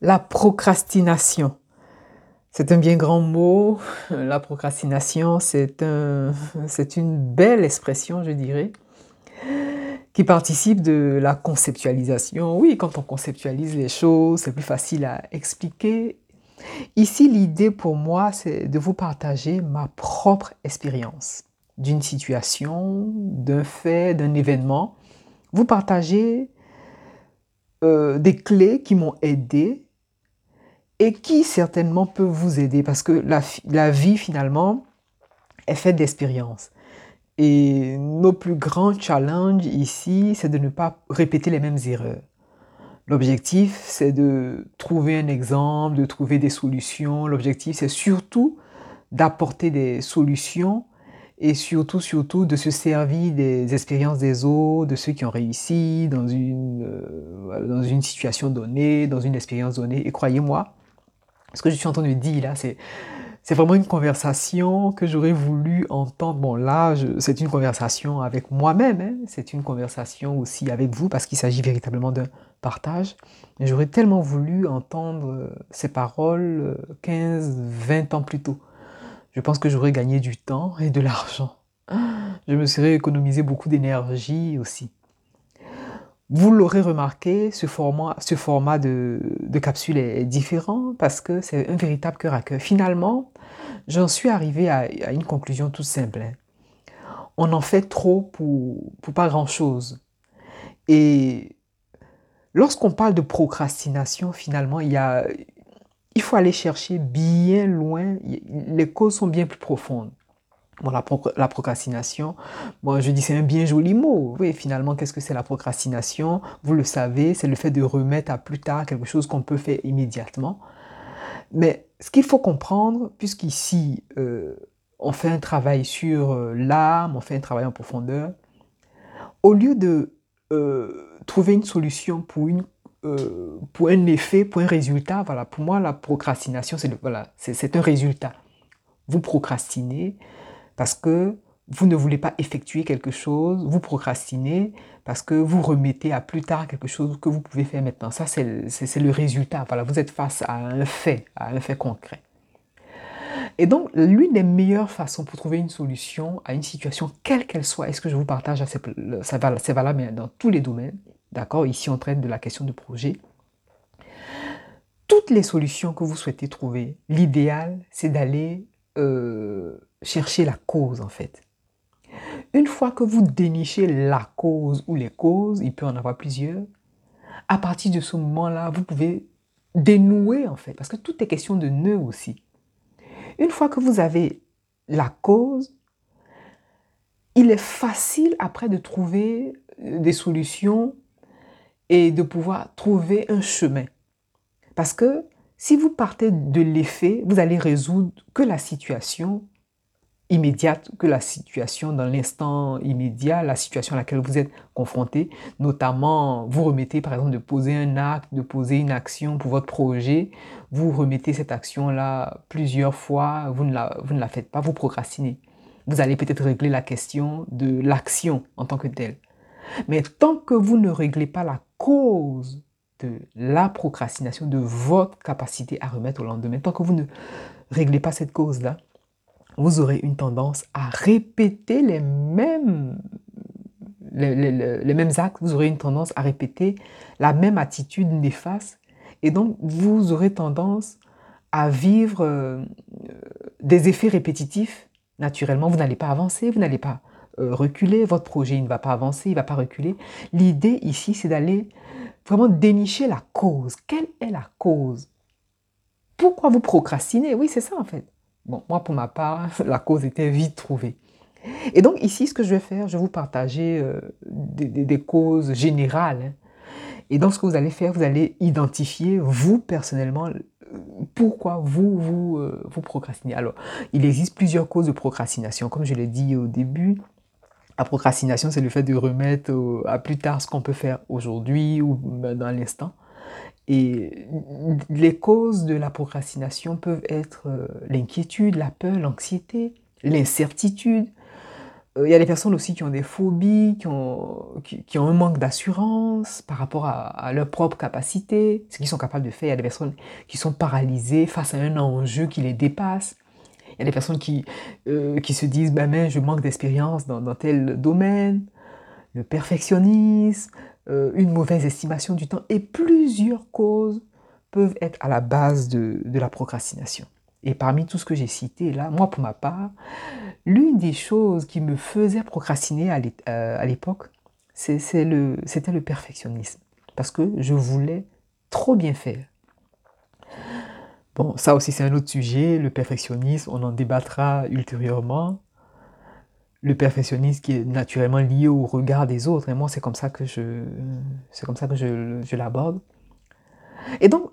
La procrastination. C'est un bien grand mot. La procrastination, c'est un, une belle expression, je dirais, qui participe de la conceptualisation. Oui, quand on conceptualise les choses, c'est plus facile à expliquer. Ici, l'idée pour moi, c'est de vous partager ma propre expérience d'une situation, d'un fait, d'un événement. Vous partagez euh, des clés qui m'ont aidé et qui certainement peut vous aider parce que la, la vie finalement est faite d'expériences. Et nos plus grands challenges ici, c'est de ne pas répéter les mêmes erreurs. L'objectif, c'est de trouver un exemple, de trouver des solutions. L'objectif, c'est surtout d'apporter des solutions et surtout, surtout, de se servir des expériences des autres, de ceux qui ont réussi dans une, euh, dans une situation donnée, dans une expérience donnée. Et croyez-moi, ce que je suis en train de dire là, c'est c'est vraiment une conversation que j'aurais voulu entendre. Bon, là, c'est une conversation avec moi-même, hein. c'est une conversation aussi avec vous, parce qu'il s'agit véritablement d'un partage. J'aurais tellement voulu entendre euh, ces paroles 15, euh, 20 ans plus tôt. Je pense que j'aurais gagné du temps et de l'argent. Je me serais économisé beaucoup d'énergie aussi. Vous l'aurez remarqué, ce format, de, capsule est différent parce que c'est un véritable cœur à cœur. Finalement, j'en suis arrivé à, une conclusion toute simple. Hein. On en fait trop pour, pour pas grand-chose. Et lorsqu'on parle de procrastination, finalement, il, y a, il faut aller chercher bien loin. Les causes sont bien plus profondes. Bon, la, procrastination, bon, je dis c'est un bien joli mot. Oui, finalement, qu'est-ce que c'est la procrastination? Vous le savez, c'est le fait de remettre à plus tard quelque chose qu'on peut faire immédiatement. Mais ce qu'il faut comprendre, puisqu'ici, euh, on fait un travail sur euh, l'âme, on fait un travail en profondeur, au lieu de euh, trouver une solution pour, une, pour un effet, pour un résultat, voilà, pour moi, la procrastination, c'est voilà, un résultat. Vous procrastinez, parce que vous ne voulez pas effectuer quelque chose, vous procrastinez parce que vous remettez à plus tard quelque chose que vous pouvez faire maintenant. Ça, c'est le résultat. Voilà, vous êtes face à un fait, à un fait concret. Et donc, l'une des meilleures façons pour trouver une solution à une situation, quelle qu'elle soit, est-ce que je vous partage, c'est valable dans tous les domaines, d'accord Ici, on traite de la question du projet. Toutes les solutions que vous souhaitez trouver, l'idéal, c'est d'aller euh, chercher la cause en fait. Une fois que vous dénichez la cause ou les causes, il peut en avoir plusieurs, à partir de ce moment-là, vous pouvez dénouer en fait, parce que tout est question de nœud aussi. Une fois que vous avez la cause, il est facile après de trouver euh, des solutions et de pouvoir trouver un chemin. Parce que si vous partez de l'effet, vous allez résoudre que la situation immédiate, que la situation dans l'instant immédiat, la situation à laquelle vous êtes confronté. Notamment, vous remettez par exemple de poser un acte, de poser une action pour votre projet. Vous remettez cette action-là plusieurs fois, vous ne, la, vous ne la faites pas, vous procrastinez. Vous allez peut-être régler la question de l'action en tant que telle. Mais tant que vous ne réglez pas la cause de la procrastination, de votre capacité à remettre au lendemain, tant que vous ne réglez pas cette cause-là, vous aurez une tendance à répéter les mêmes, actes, vous aurez une tendance à répéter la même attitude néfaste, et donc vous aurez tendance à vivre euh, des effets répétitifs. Naturellement, vous n'allez pas avancer, vous n'allez pas reculer, votre projet ne va pas avancer, il ne va pas reculer. L'idée ici, c'est d'aller vraiment dénicher la cause. Quelle est la cause? Pourquoi vous procrastinez? Oui, c'est ça en fait. Bon, moi pour ma part, la cause était vite trouvée. Et donc ici, ce que je vais faire, je vais vous partager euh, des, causes générales. Hein. Et donc ce que vous allez faire, vous allez identifier, vous personnellement, pourquoi vous, vous, euh, vous procrastinez. Alors, il existe plusieurs causes de procrastination. Comme je l'ai dit au début, la procrastination, c'est le fait de remettre à plus tard ce qu'on peut faire aujourd'hui ou dans l'instant. Et les causes de la procrastination peuvent être euh, l'inquiétude, la peur, l'anxiété, l'incertitude, il y a des personnes aussi qui ont des phobies, qui ont, qui, ont un manque d'assurance par rapport à, à, leur propre capacité, ce qu'ils sont capables de faire. Il y a des personnes qui sont paralysées face à un enjeu qui les dépasse. Il y a des personnes qui, euh, qui se disent ben, mais je manque d'expérience dans, dans, tel domaine, le perfectionnisme, euh, une mauvaise estimation du temps, et plusieurs causes peuvent être à la base de, de la procrastination. Et parmi tout ce que j'ai cité là, moi pour ma part, l'une des choses qui me faisait procrastiner à euh, l'époque, c'était le, le perfectionnisme. Parce que je voulais trop bien faire. Bon, ça aussi c'est un autre sujet, le perfectionnisme, on en débattra ultérieurement. Le perfectionnisme qui est naturellement lié au regard des autres, et moi c'est comme ça que je, c'est comme ça que je, je l'aborde. Et donc,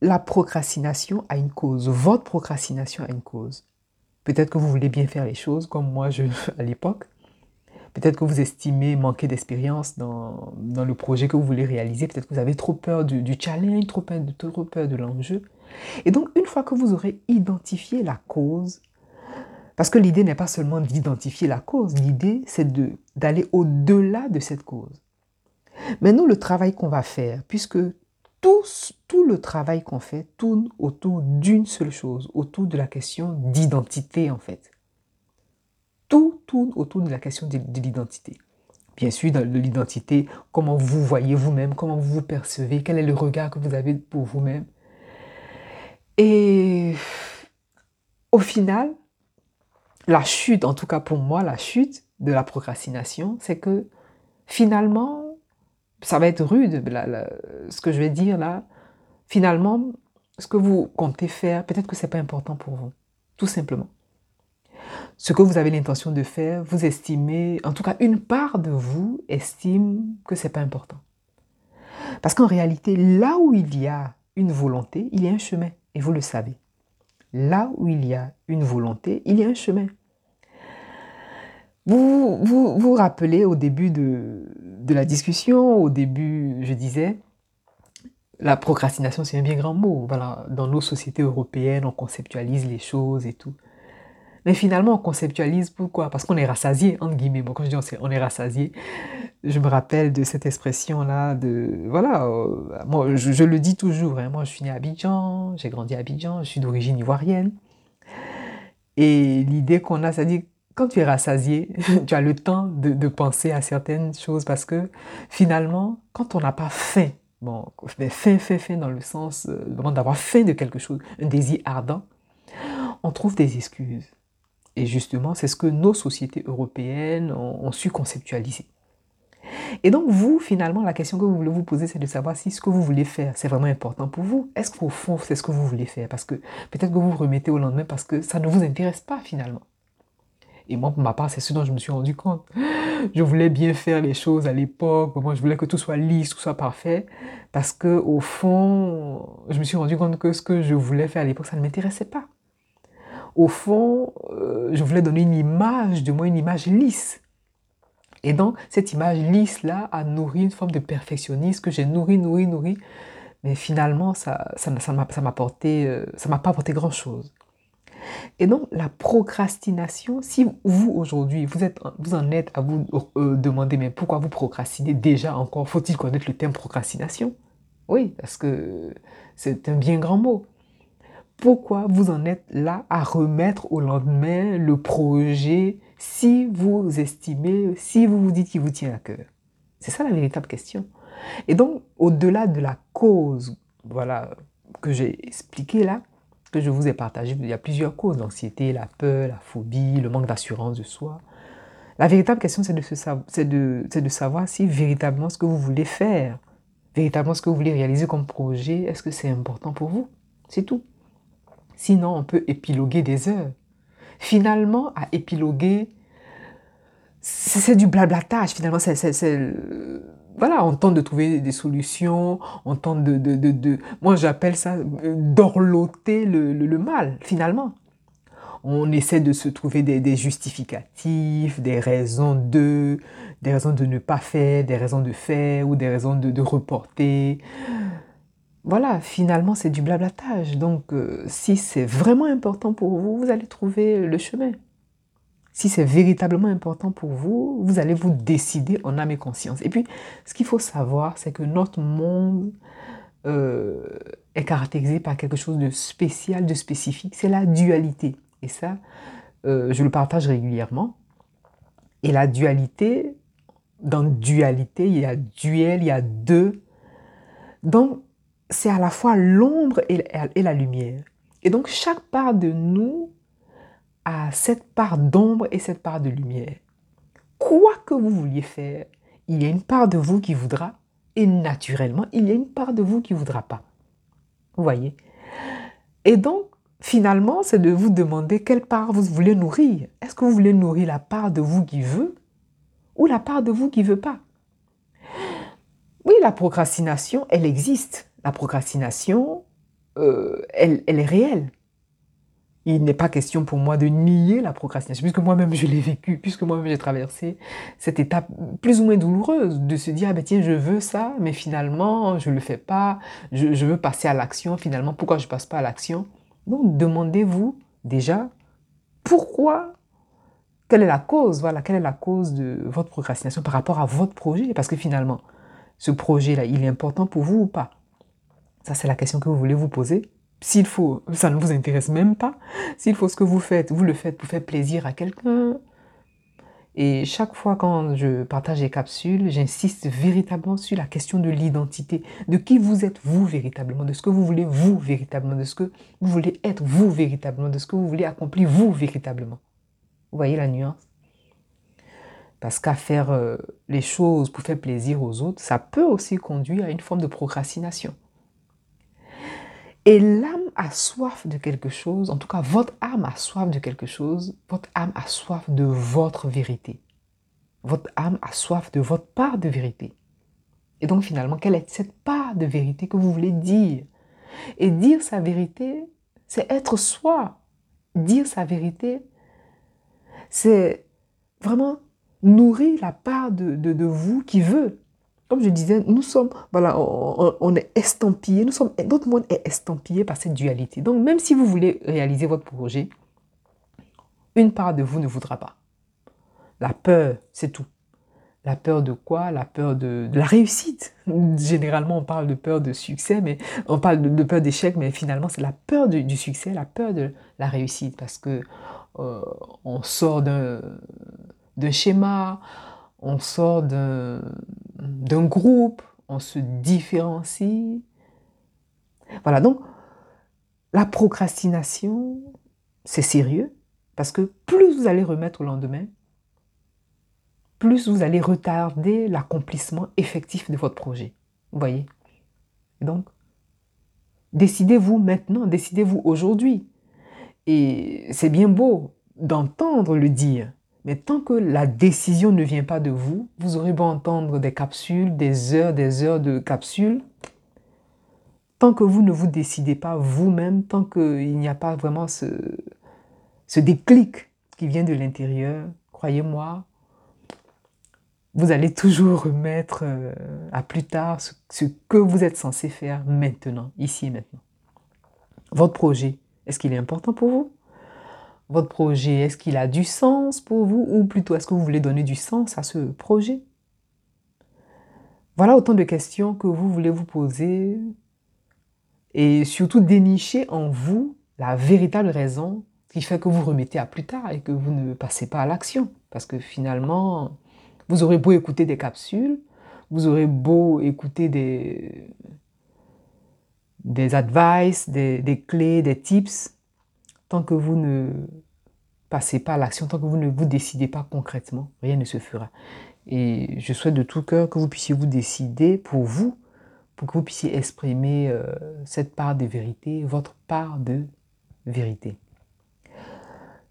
la procrastination a une cause, votre procrastination a une cause. Peut-être que vous voulez bien faire les choses comme moi je, à l'époque. Peut-être que vous estimez manquer d'expérience dans, dans, le projet que vous voulez réaliser. Peut-être que vous avez trop peur du, du challenge, trop peur, trop peur de l'enjeu. Et donc, une fois que vous aurez identifié la cause, parce que l'idée n'est pas seulement d'identifier la cause, l'idée c'est d'aller au-delà de cette cause. Nous, le travail qu'on va faire, puisque tout, tout le travail qu'on fait tourne autour d'une seule chose, autour de la question d'identité en fait. Tout tourne autour de la question de, de l'identité. Bien sûr, de l'identité, comment vous voyez vous-même, comment vous vous percevez, quel est le regard que vous avez pour vous-même. Et au final, la chute, en tout cas pour moi, la chute de la procrastination, c'est que finalement, ça va être rude, ce que je vais dire là. Finalement, ce que vous comptez faire, peut-être que ce n'est pas important pour vous, tout simplement. Ce que vous avez l'intention de faire, vous estimez, en tout cas une part de vous estime que ce n'est pas important. Parce qu'en réalité, là où il y a une volonté, il y a un chemin, et vous le savez. Là où il y a une volonté, il y a un chemin. Vous, vous vous rappelez au début de, de la discussion, au début, je disais, la procrastination, c'est un bien grand mot. Voilà, dans nos sociétés européennes, on conceptualise les choses et tout. Mais finalement, on conceptualise pourquoi? Parce qu'on est rassasié, entre guillemets. Bon, quand je dis on est rassasié, je me rappelle de cette expression-là de... Voilà, euh, moi, je, le dis toujours. Hein, moi, je suis né à Abidjan, j'ai grandi à Abidjan, je suis d'origine ivoirienne. Et l'idée qu'on a, c'est-à-dire quand tu es rassasié, tu as le temps de, penser à certaines choses parce que finalement, quand on n'a pas faim, bon, faim, faim, faim dans le sens euh, d'avoir faim de quelque chose, un désir ardent, on trouve des excuses. Et justement, c'est ce que nos sociétés européennes ont, su conceptualiser. Et donc, vous, finalement, la question que vous voulez vous poser, c'est de savoir si ce que vous voulez faire, c'est vraiment important pour vous. Est-ce qu'au fond, c'est ce que vous voulez faire? Parce que peut-être que vous vous remettez au lendemain parce que ça ne vous intéresse pas, finalement. Et moi, pour ma part, c'est ce dont je me suis rendu compte. Je voulais bien faire les choses à l'époque. Moi, je voulais que tout soit lisse, tout soit parfait. Parce que, au fond, je me suis rendu compte que ce que je voulais faire à l'époque, ça ne m'intéressait pas. Au fond, euh, je voulais donner une image de moi, une image lisse. Et donc, cette image lisse-là a nourri une forme de perfectionnisme que j'ai nourri, nourri, nourri. Mais finalement, ça ça, ça m'a euh, pas apporté grand-chose. Et donc, la procrastination, si vous, aujourd'hui, vous, vous en êtes à vous euh, demander, mais pourquoi vous procrastinez déjà encore? Faut-il connaître le terme procrastination? Oui, parce que c'est un bien grand mot. Pourquoi vous en êtes là à remettre au lendemain le projet si vous estimez, si vous vous dites qu'il vous tient à cœur C'est ça la véritable question. Et donc, au-delà de la cause, voilà, que j'ai expliqué là, que je vous ai partagé, il y a plusieurs causes, l'anxiété, la peur, la phobie, le manque d'assurance de soi. La véritable question, c'est de savoir si véritablement ce que vous voulez faire, véritablement ce que vous voulez réaliser comme projet, est-ce que c'est important pour vous? C'est tout. Sinon, on peut épiloguer des heures. Finalement, à épiloguer, c'est du blablatage, finalement, c'est voilà, on tente de trouver des solutions, on tente de, de, de, moi j'appelle ça euh, d'orloter le, le, mal, finalement. On essaie de se trouver des, des, justificatifs, des raisons de, des raisons de ne pas faire, des raisons de faire ou des raisons de, de reporter. Voilà, finalement c'est du blablatage. Donc euh, si c'est vraiment important pour vous, vous allez trouver le chemin. si c'est véritablement important pour vous, vous allez vous décider en âme et conscience. Et puis, ce qu'il faut savoir, c'est que notre monde euh, est caractérisé par quelque chose de spécial, de spécifique. C'est la dualité. Et ça, euh, je le partage régulièrement. Et la dualité, dans dualité, il y a duel, il y a deux. Donc, c'est à la fois l'ombre et, la lumière. Et donc, chaque part de nous a cette part d'ombre et cette part de lumière. Quoi que vous vouliez faire, il y a une part de vous qui voudra et naturellement, il y a une part de vous qui ne voudra pas. Vous voyez? Et donc, finalement, c'est de vous demander quelle part vous voulez nourrir. Est-ce que vous voulez nourrir la part de vous qui veut ou la part de vous qui ne veut pas? Oui, la procrastination, elle existe. La procrastination, euh, elle, est réelle. Il n'est pas question pour moi de nier la procrastination, puisque moi-même je l'ai vécu, puisque moi-même j'ai traversé cette étape plus ou moins douloureuse de se dire, ah ben tiens, je veux ça, mais finalement, je ne le fais pas, je, veux passer à l'action, finalement, pourquoi je ne passe pas à l'action? Donc, demandez-vous déjà, pourquoi? Quelle est la cause? Voilà, quelle est la cause de votre procrastination par rapport à votre projet? Parce que finalement, ce projet-là, il est important pour vous ou pas? Ça, c'est la question que vous voulez vous poser. S'il faut, ça ne vous intéresse même pas. S'il faut ce que vous faites, vous le faites pour faire plaisir à quelqu'un. Et chaque fois quand je partage les capsules, j'insiste véritablement sur la question de l'identité, de qui vous êtes vous véritablement, de ce que vous voulez vous véritablement, de ce que vous voulez être vous véritablement, de ce que vous voulez accomplir vous véritablement. Vous voyez la nuance? Parce qu'à faire euh, les choses pour faire plaisir aux autres, ça peut aussi conduire à une forme de procrastination. Et l'âme a soif de quelque chose, en tout cas votre âme a soif de quelque chose, votre âme a soif de votre vérité. Votre âme a soif de votre part de vérité. Et donc finalement, quelle est cette part de vérité que vous voulez dire? Et dire sa vérité, c'est être soi. Dire sa vérité, c'est vraiment nourrir la part de, de vous qui veut comme je disais, nous sommes, voilà, on, est estampillé, nous sommes, notre monde est estampillé par cette dualité. Donc, même si vous voulez réaliser votre projet, une part de vous ne voudra pas. La peur, c'est tout. La peur de quoi? La peur de, la réussite. Généralement, on parle de peur de succès, mais on parle de, peur d'échec, mais finalement, c'est la peur du succès, la peur de la réussite, parce que euh, on sort d'un schéma, on sort d'un groupe, on se différencie. Voilà, donc la procrastination, c'est sérieux, parce que plus vous allez remettre au lendemain, plus vous allez retarder l'accomplissement effectif de votre projet. Vous voyez? Donc, décidez-vous maintenant, décidez-vous aujourd'hui. Et c'est bien beau d'entendre le dire, mais tant que la décision ne vient pas de vous, vous aurez beau entendre des capsules, des heures, des heures de capsules. Tant que vous ne vous décidez pas vous-même, tant qu'il n'y a pas vraiment ce, déclic qui vient de l'intérieur, croyez-moi, vous allez toujours remettre euh, à plus tard ce que vous êtes censé faire maintenant, ici et maintenant. Votre projet, est-ce qu'il est important pour vous? Votre projet, est-ce qu'il a du sens pour vous ou plutôt est-ce que vous voulez donner du sens à ce projet? Voilà autant de questions que vous voulez vous poser et surtout dénicher en vous la véritable raison qui fait que vous remettez à plus tard et que vous ne passez pas à l'action. Parce que finalement, vous aurez beau écouter des capsules, vous aurez beau écouter des, des advice, des, des clés, des tips, Tant que vous ne passez pas à l'action, tant que vous ne vous décidez pas concrètement, rien ne se fera. Et je souhaite de tout cœur que vous puissiez vous décider pour vous, pour que vous puissiez exprimer euh, cette part de vérité, votre part de vérité.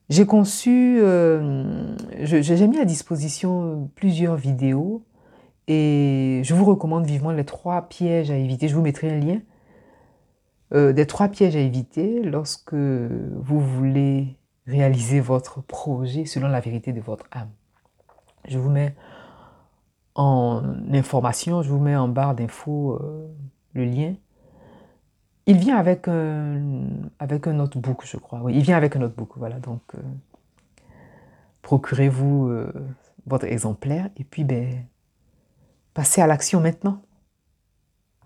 J'ai conçu, euh, j'ai mis à disposition plusieurs vidéos et je vous recommande vivement les trois pièges à éviter. Je vous mettrai un lien euh, des trois pièges à éviter lorsque vous voulez réaliser votre projet selon la vérité de votre âme. Je vous mets en information, je vous mets en barre d'infos euh, le lien. Il vient avec un, avec un notebook, je crois. Oui, il vient avec un notebook, voilà. Donc, euh, procurez-vous votre exemplaire et puis ben, passez à l'action maintenant.